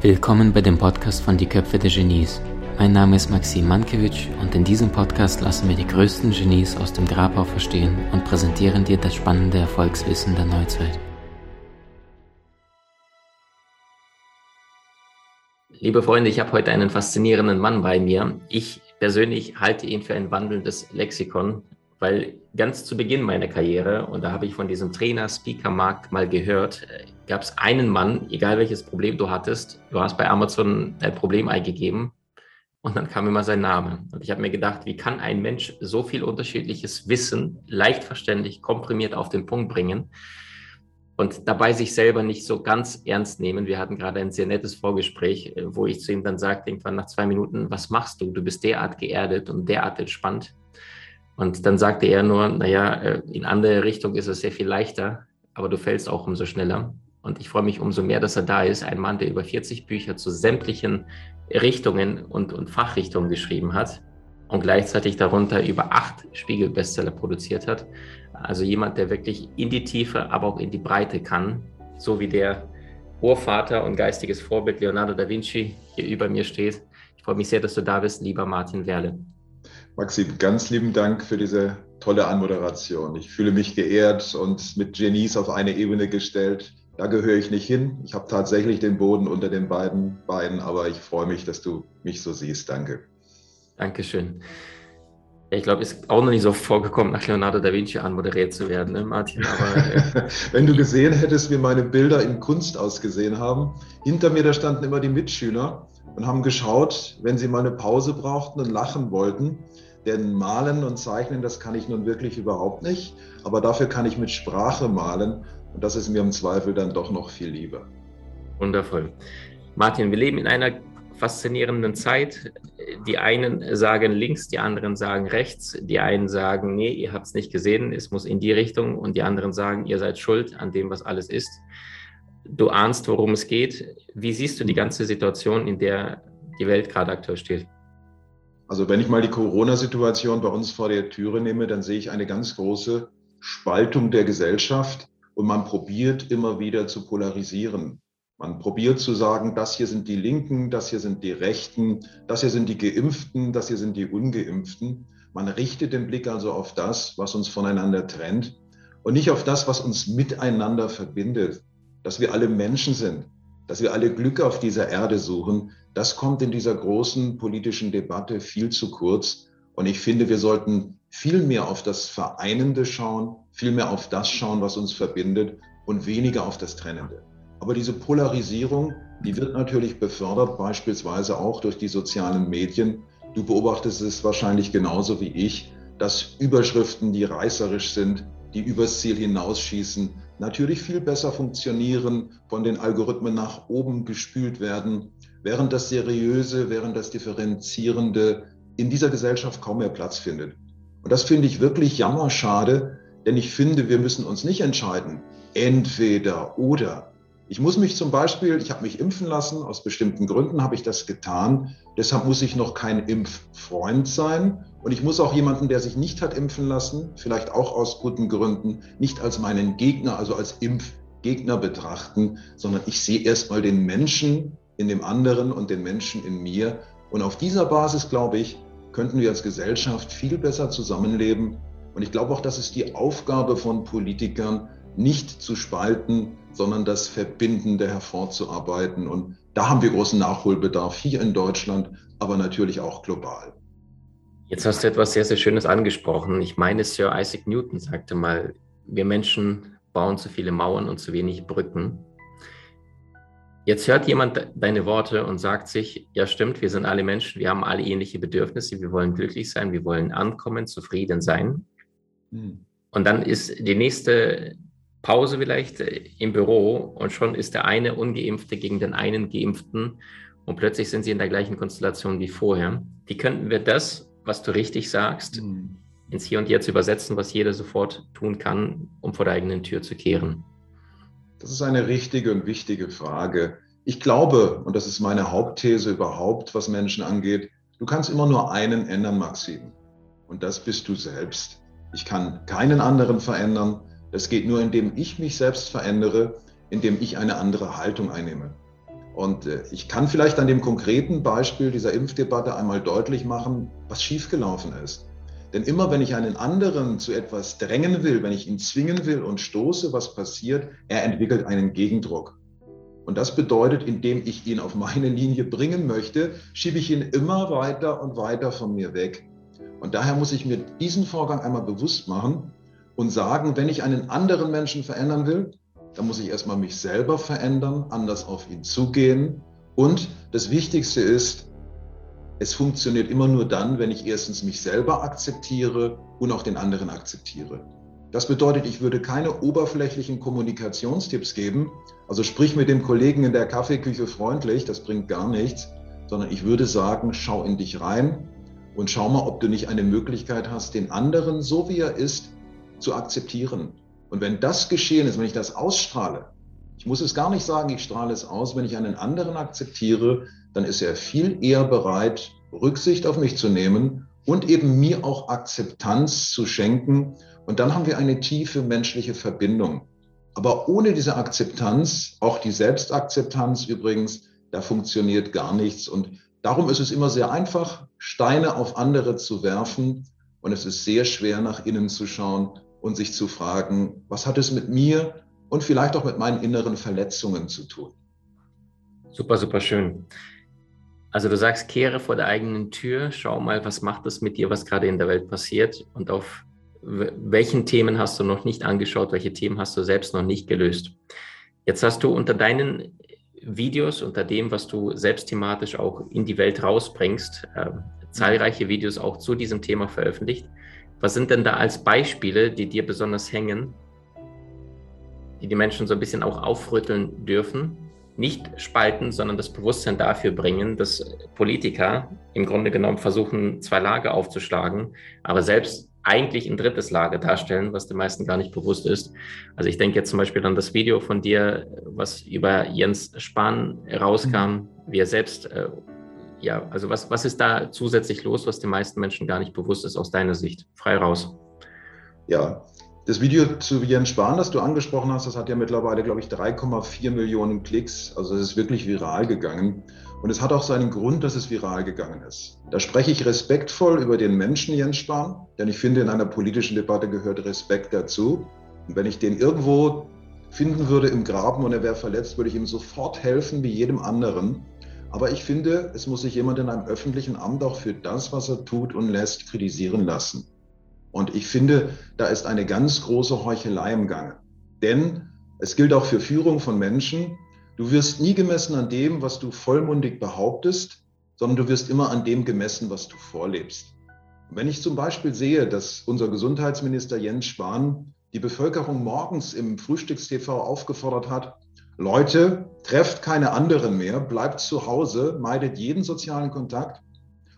Willkommen bei dem Podcast von Die Köpfe der Genies. Mein Name ist Maxim Mankewitsch und in diesem Podcast lassen wir die größten Genies aus dem Grabau verstehen und präsentieren dir das spannende Erfolgswissen der Neuzeit. Liebe Freunde, ich habe heute einen faszinierenden Mann bei mir. Ich persönlich halte ihn für ein wandelndes Lexikon, weil ganz zu Beginn meiner Karriere, und da habe ich von diesem Trainer-Speaker-Markt mal gehört, gab es einen Mann, egal welches Problem du hattest, du hast bei Amazon dein Problem eingegeben und dann kam immer sein Name. Und ich habe mir gedacht, wie kann ein Mensch so viel unterschiedliches Wissen leicht verständlich, komprimiert auf den Punkt bringen und dabei sich selber nicht so ganz ernst nehmen. Wir hatten gerade ein sehr nettes Vorgespräch, äh, wo ich zu ihm dann sagte, irgendwann nach zwei Minuten, was machst du? Du bist derart geerdet und derart entspannt. Und dann sagte er nur, naja, äh, in andere Richtung ist es sehr viel leichter, aber du fällst auch umso schneller. Und ich freue mich umso mehr, dass er da ist. Ein Mann, der über 40 Bücher zu sämtlichen Richtungen und, und Fachrichtungen geschrieben hat und gleichzeitig darunter über acht Spiegel-Bestseller produziert hat. Also jemand, der wirklich in die Tiefe, aber auch in die Breite kann, so wie der Urvater und geistiges Vorbild Leonardo da Vinci hier über mir steht. Ich freue mich sehr, dass du da bist, lieber Martin Werle. Maxim, ganz lieben Dank für diese tolle Anmoderation. Ich fühle mich geehrt und mit Genies auf eine Ebene gestellt, da gehöre ich nicht hin. Ich habe tatsächlich den Boden unter den beiden Beinen, aber ich freue mich, dass du mich so siehst. Danke. Dankeschön. Ich glaube, es ist auch noch nicht so vorgekommen, nach Leonardo da Vinci anmoderiert zu werden, ne, Martin? Aber, Wenn du gesehen hättest, wie meine Bilder in Kunst ausgesehen haben, hinter mir, da standen immer die Mitschüler und haben geschaut, wenn sie mal eine Pause brauchten und lachen wollten. Denn malen und zeichnen, das kann ich nun wirklich überhaupt nicht. Aber dafür kann ich mit Sprache malen. Und das ist mir im Zweifel dann doch noch viel lieber. Wundervoll. Martin, wir leben in einer faszinierenden Zeit. Die einen sagen links, die anderen sagen rechts. Die einen sagen, nee, ihr habt es nicht gesehen, es muss in die Richtung. Und die anderen sagen, ihr seid schuld an dem, was alles ist. Du ahnst, worum es geht. Wie siehst du die ganze Situation, in der die Welt gerade aktuell steht? Also wenn ich mal die Corona-Situation bei uns vor der Türe nehme, dann sehe ich eine ganz große Spaltung der Gesellschaft und man probiert immer wieder zu polarisieren. Man probiert zu sagen, das hier sind die Linken, das hier sind die Rechten, das hier sind die Geimpften, das hier sind die Ungeimpften. Man richtet den Blick also auf das, was uns voneinander trennt und nicht auf das, was uns miteinander verbindet, dass wir alle Menschen sind, dass wir alle Glück auf dieser Erde suchen. Das kommt in dieser großen politischen Debatte viel zu kurz. Und ich finde, wir sollten viel mehr auf das Vereinende schauen, viel mehr auf das schauen, was uns verbindet und weniger auf das Trennende. Aber diese Polarisierung, die wird natürlich befördert, beispielsweise auch durch die sozialen Medien. Du beobachtest es wahrscheinlich genauso wie ich, dass Überschriften, die reißerisch sind, die übers Ziel hinausschießen, natürlich viel besser funktionieren, von den Algorithmen nach oben gespült werden, während das Seriöse, während das Differenzierende in dieser Gesellschaft kaum mehr Platz findet. Und das finde ich wirklich jammerschade, denn ich finde, wir müssen uns nicht entscheiden, entweder oder. Ich muss mich zum Beispiel, ich habe mich impfen lassen, aus bestimmten Gründen habe ich das getan. Deshalb muss ich noch kein Impffreund sein. Und ich muss auch jemanden, der sich nicht hat impfen lassen, vielleicht auch aus guten Gründen, nicht als meinen Gegner, also als Impfgegner betrachten, sondern ich sehe erstmal den Menschen in dem anderen und den Menschen in mir. Und auf dieser Basis, glaube ich, könnten wir als Gesellschaft viel besser zusammenleben. Und ich glaube auch, das ist die Aufgabe von Politikern, nicht zu spalten, sondern das Verbindende hervorzuarbeiten. Und da haben wir großen Nachholbedarf hier in Deutschland, aber natürlich auch global. Jetzt hast du etwas sehr, sehr Schönes angesprochen. Ich meine, Sir Isaac Newton sagte mal, wir Menschen bauen zu viele Mauern und zu wenig Brücken. Jetzt hört jemand deine Worte und sagt sich, ja stimmt, wir sind alle Menschen, wir haben alle ähnliche Bedürfnisse, wir wollen glücklich sein, wir wollen ankommen, zufrieden sein. Hm. Und dann ist die nächste Pause vielleicht im Büro und schon ist der eine Ungeimpfte gegen den einen Geimpften und plötzlich sind sie in der gleichen Konstellation wie vorher. Wie könnten wir das, was du richtig sagst, hm. ins Hier und Jetzt übersetzen, was jeder sofort tun kann, um vor der eigenen Tür zu kehren? Das ist eine richtige und wichtige Frage. Ich glaube, und das ist meine Hauptthese überhaupt, was Menschen angeht, du kannst immer nur einen ändern, Maxim. Und das bist du selbst. Ich kann keinen anderen verändern. Das geht nur, indem ich mich selbst verändere, indem ich eine andere Haltung einnehme. Und äh, ich kann vielleicht an dem konkreten Beispiel dieser Impfdebatte einmal deutlich machen, was schiefgelaufen ist. Denn immer wenn ich einen anderen zu etwas drängen will, wenn ich ihn zwingen will und stoße, was passiert? Er entwickelt einen Gegendruck. Und das bedeutet, indem ich ihn auf meine Linie bringen möchte, schiebe ich ihn immer weiter und weiter von mir weg. Und daher muss ich mir diesen Vorgang einmal bewusst machen und sagen, wenn ich einen anderen Menschen verändern will, dann muss ich erstmal mich selber verändern, anders auf ihn zugehen. Und das Wichtigste ist, es funktioniert immer nur dann, wenn ich erstens mich selber akzeptiere und auch den anderen akzeptiere. Das bedeutet, ich würde keine oberflächlichen Kommunikationstipps geben, also sprich mit dem Kollegen in der Kaffeeküche freundlich, das bringt gar nichts, sondern ich würde sagen, schau in dich rein und schau mal, ob du nicht eine Möglichkeit hast, den anderen so wie er ist zu akzeptieren. Und wenn das geschehen ist, wenn ich das ausstrahle, ich muss es gar nicht sagen, ich strahle es aus, wenn ich einen anderen akzeptiere, dann ist er viel eher bereit, Rücksicht auf mich zu nehmen und eben mir auch Akzeptanz zu schenken. Und dann haben wir eine tiefe menschliche Verbindung. Aber ohne diese Akzeptanz, auch die Selbstakzeptanz übrigens, da funktioniert gar nichts. Und darum ist es immer sehr einfach, Steine auf andere zu werfen. Und es ist sehr schwer, nach innen zu schauen und sich zu fragen, was hat es mit mir und vielleicht auch mit meinen inneren Verletzungen zu tun. Super, super schön. Also du sagst, kehre vor der eigenen Tür, schau mal, was macht es mit dir, was gerade in der Welt passiert und auf welchen Themen hast du noch nicht angeschaut, welche Themen hast du selbst noch nicht gelöst. Jetzt hast du unter deinen Videos, unter dem, was du selbst thematisch auch in die Welt rausbringst, äh, zahlreiche Videos auch zu diesem Thema veröffentlicht. Was sind denn da als Beispiele, die dir besonders hängen, die die Menschen so ein bisschen auch aufrütteln dürfen? Nicht spalten, sondern das Bewusstsein dafür bringen, dass Politiker im Grunde genommen versuchen, zwei Lager aufzuschlagen, aber selbst eigentlich ein drittes Lager darstellen, was den meisten gar nicht bewusst ist. Also ich denke jetzt zum Beispiel an das Video von dir, was über Jens Spahn rauskam, mhm. wie er selbst äh, ja, also was, was ist da zusätzlich los, was den meisten Menschen gar nicht bewusst ist aus deiner Sicht? Frei raus. Ja, das Video zu Jens Spahn, das du angesprochen hast, das hat ja mittlerweile, glaube ich, 3,4 Millionen Klicks. Also es ist wirklich viral gegangen. Und es hat auch seinen Grund, dass es viral gegangen ist. Da spreche ich respektvoll über den Menschen Jens Spahn, denn ich finde, in einer politischen Debatte gehört Respekt dazu. Und wenn ich den irgendwo finden würde im Graben und er wäre verletzt, würde ich ihm sofort helfen, wie jedem anderen. Aber ich finde, es muss sich jemand in einem öffentlichen Amt auch für das, was er tut und lässt, kritisieren lassen. Und ich finde, da ist eine ganz große Heuchelei im Gange. Denn es gilt auch für Führung von Menschen. Du wirst nie gemessen an dem, was du vollmundig behauptest, sondern du wirst immer an dem gemessen, was du vorlebst. Und wenn ich zum Beispiel sehe, dass unser Gesundheitsminister Jens Spahn die Bevölkerung morgens im Frühstückstv aufgefordert hat, Leute, trefft keine anderen mehr, bleibt zu Hause, meidet jeden sozialen Kontakt.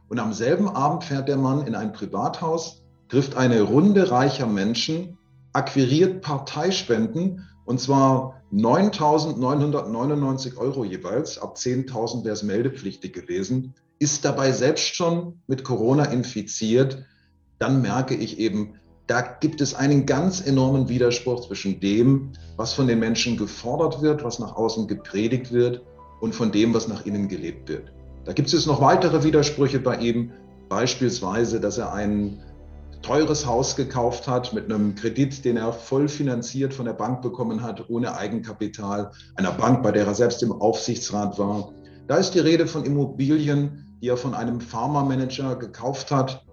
Und am selben Abend fährt der Mann in ein Privathaus, trifft eine Runde reicher Menschen, akquiriert Parteispenden und zwar 9.999 Euro jeweils, ab 10.000 wäre es meldepflichtig gewesen, ist dabei selbst schon mit Corona infiziert. Dann merke ich eben, da gibt es einen ganz enormen Widerspruch zwischen dem, was von den Menschen gefordert wird, was nach außen gepredigt wird und von dem, was nach innen gelebt wird. Da gibt es noch weitere Widersprüche bei ihm, beispielsweise, dass er ein teures Haus gekauft hat mit einem Kredit, den er voll finanziert von der Bank bekommen hat, ohne Eigenkapital, einer Bank, bei der er selbst im Aufsichtsrat war. Da ist die Rede von Immobilien, die er von einem Pharma-Manager gekauft hat,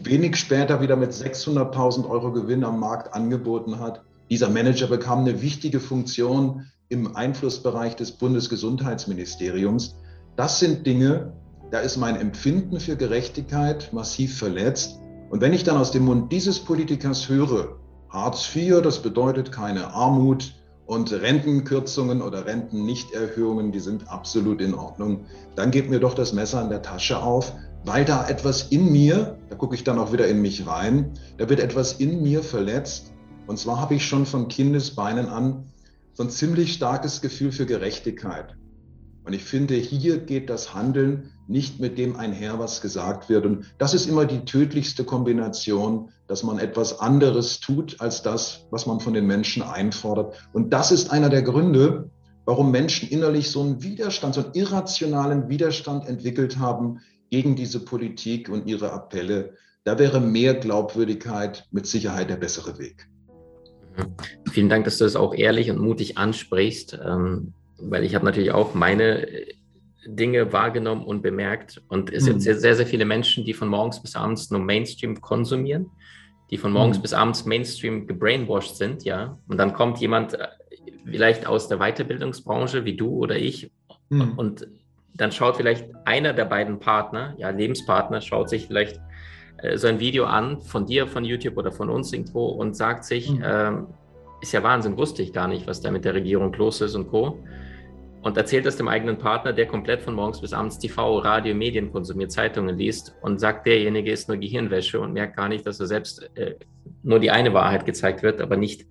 wenig später wieder mit 600.000 Euro Gewinn am Markt angeboten hat. Dieser Manager bekam eine wichtige Funktion im Einflussbereich des Bundesgesundheitsministeriums. Das sind Dinge, da ist mein Empfinden für Gerechtigkeit massiv verletzt. Und wenn ich dann aus dem Mund dieses Politikers höre, Hartz IV, das bedeutet keine Armut und Rentenkürzungen oder Rentennichterhöhungen, die sind absolut in Ordnung, dann geht mir doch das Messer in der Tasche auf weil da etwas in mir, da gucke ich dann auch wieder in mich rein, da wird etwas in mir verletzt. Und zwar habe ich schon von Kindesbeinen an so ein ziemlich starkes Gefühl für Gerechtigkeit. Und ich finde, hier geht das Handeln nicht mit dem einher, was gesagt wird. Und das ist immer die tödlichste Kombination, dass man etwas anderes tut als das, was man von den Menschen einfordert. Und das ist einer der Gründe, warum Menschen innerlich so einen Widerstand, so einen irrationalen Widerstand entwickelt haben gegen diese Politik und ihre Appelle. Da wäre mehr Glaubwürdigkeit mit Sicherheit der bessere Weg. Mhm. Vielen Dank, dass du das auch ehrlich und mutig ansprichst, ähm, weil ich habe natürlich auch meine Dinge wahrgenommen und bemerkt. Und es sind mhm. sehr, sehr viele Menschen, die von morgens bis abends nur Mainstream konsumieren, die von morgens mhm. bis abends Mainstream gebrainwashed sind, ja. Und dann kommt jemand äh, vielleicht aus der Weiterbildungsbranche wie du oder ich mhm. und dann schaut vielleicht einer der beiden Partner, ja, Lebenspartner, schaut sich vielleicht äh, so ein Video an von dir, von YouTube oder von uns irgendwo und sagt sich, mhm. ähm, ist ja Wahnsinn, wusste ich gar nicht, was da mit der Regierung los ist und Co und erzählt es dem eigenen Partner, der komplett von morgens bis abends TV, Radio, Medien konsumiert, Zeitungen liest und sagt, derjenige ist nur Gehirnwäsche und merkt gar nicht, dass er selbst äh, nur die eine Wahrheit gezeigt wird, aber nicht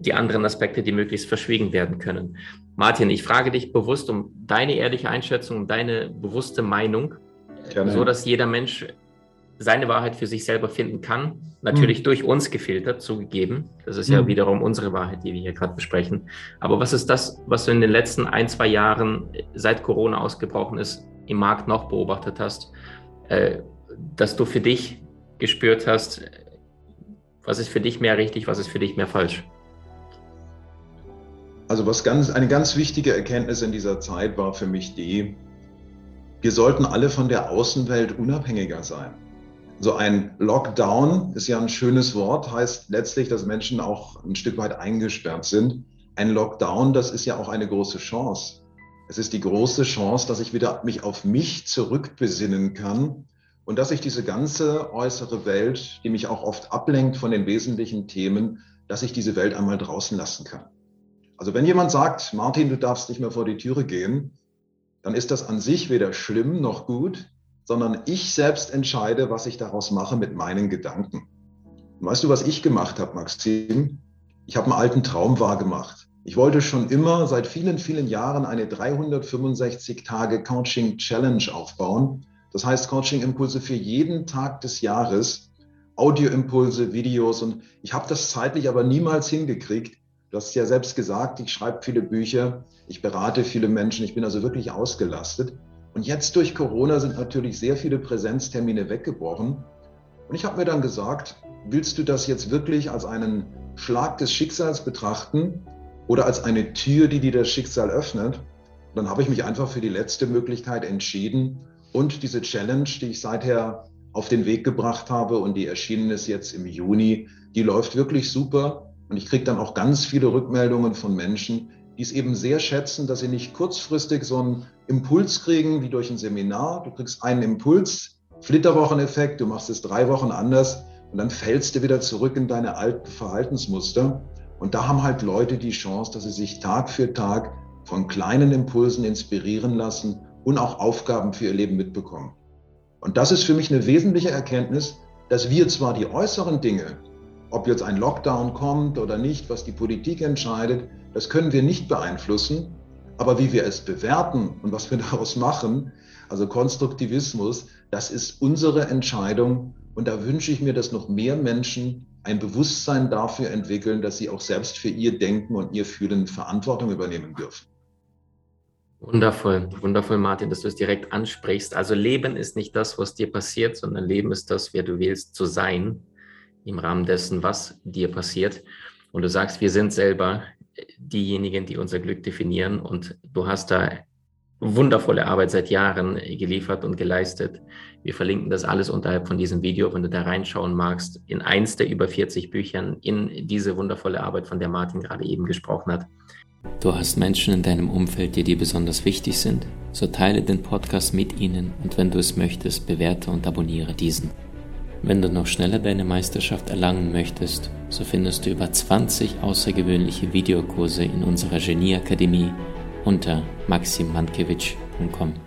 die anderen Aspekte, die möglichst verschwiegen werden können. Martin, ich frage dich bewusst um deine ehrliche Einschätzung, um deine bewusste Meinung, Gerne. so dass jeder Mensch seine Wahrheit für sich selber finden kann. Natürlich mhm. durch uns gefiltert, zugegeben. Das ist ja mhm. wiederum unsere Wahrheit, die wir hier gerade besprechen. Aber was ist das, was du in den letzten ein, zwei Jahren, seit Corona ausgebrochen ist, im Markt noch beobachtet hast, äh, dass du für dich gespürt hast, was ist für dich mehr richtig, was ist für dich mehr falsch? Also was ganz, eine ganz wichtige Erkenntnis in dieser Zeit war für mich die, wir sollten alle von der Außenwelt unabhängiger sein. So ein Lockdown ist ja ein schönes Wort, heißt letztlich, dass Menschen auch ein Stück weit eingesperrt sind. Ein Lockdown, das ist ja auch eine große Chance. Es ist die große Chance, dass ich wieder mich auf mich zurückbesinnen kann und dass ich diese ganze äußere Welt, die mich auch oft ablenkt von den wesentlichen Themen, dass ich diese Welt einmal draußen lassen kann. Also wenn jemand sagt, Martin, du darfst nicht mehr vor die Türe gehen, dann ist das an sich weder schlimm noch gut, sondern ich selbst entscheide, was ich daraus mache mit meinen Gedanken. Und weißt du, was ich gemacht habe, Maxim? Ich habe einen alten Traum wahrgemacht. Ich wollte schon immer seit vielen, vielen Jahren eine 365 Tage Coaching Challenge aufbauen. Das heißt Coaching Impulse für jeden Tag des Jahres, Audioimpulse, Videos und ich habe das zeitlich aber niemals hingekriegt. Du hast ja selbst gesagt, ich schreibe viele Bücher, ich berate viele Menschen, ich bin also wirklich ausgelastet. Und jetzt durch Corona sind natürlich sehr viele Präsenztermine weggebrochen. Und ich habe mir dann gesagt, willst du das jetzt wirklich als einen Schlag des Schicksals betrachten oder als eine Tür, die dir das Schicksal öffnet? Und dann habe ich mich einfach für die letzte Möglichkeit entschieden und diese Challenge, die ich seither auf den Weg gebracht habe und die erschienen ist jetzt im Juni, die läuft wirklich super. Und ich kriege dann auch ganz viele Rückmeldungen von Menschen, die es eben sehr schätzen, dass sie nicht kurzfristig so einen Impuls kriegen wie durch ein Seminar. Du kriegst einen Impuls, Flitterwocheneffekt, du machst es drei Wochen anders und dann fällst du wieder zurück in deine alten Verhaltensmuster. Und da haben halt Leute die Chance, dass sie sich Tag für Tag von kleinen Impulsen inspirieren lassen und auch Aufgaben für ihr Leben mitbekommen. Und das ist für mich eine wesentliche Erkenntnis, dass wir zwar die äußeren Dinge, ob jetzt ein Lockdown kommt oder nicht, was die Politik entscheidet, das können wir nicht beeinflussen. Aber wie wir es bewerten und was wir daraus machen, also Konstruktivismus, das ist unsere Entscheidung. Und da wünsche ich mir, dass noch mehr Menschen ein Bewusstsein dafür entwickeln, dass sie auch selbst für ihr Denken und ihr Fühlen Verantwortung übernehmen dürfen. Wundervoll, wundervoll, Martin, dass du es direkt ansprichst. Also Leben ist nicht das, was dir passiert, sondern Leben ist das, wer du wählst zu sein im Rahmen dessen, was dir passiert. Und du sagst, wir sind selber diejenigen, die unser Glück definieren. Und du hast da wundervolle Arbeit seit Jahren geliefert und geleistet. Wir verlinken das alles unterhalb von diesem Video, wenn du da reinschauen magst, in eins der über 40 Büchern, in diese wundervolle Arbeit, von der Martin gerade eben gesprochen hat. Du hast Menschen in deinem Umfeld, die dir besonders wichtig sind? So teile den Podcast mit ihnen und wenn du es möchtest, bewerte und abonniere diesen. Wenn du noch schneller deine Meisterschaft erlangen möchtest, so findest du über 20 außergewöhnliche Videokurse in unserer Genieakademie unter maximmankiewicz.com.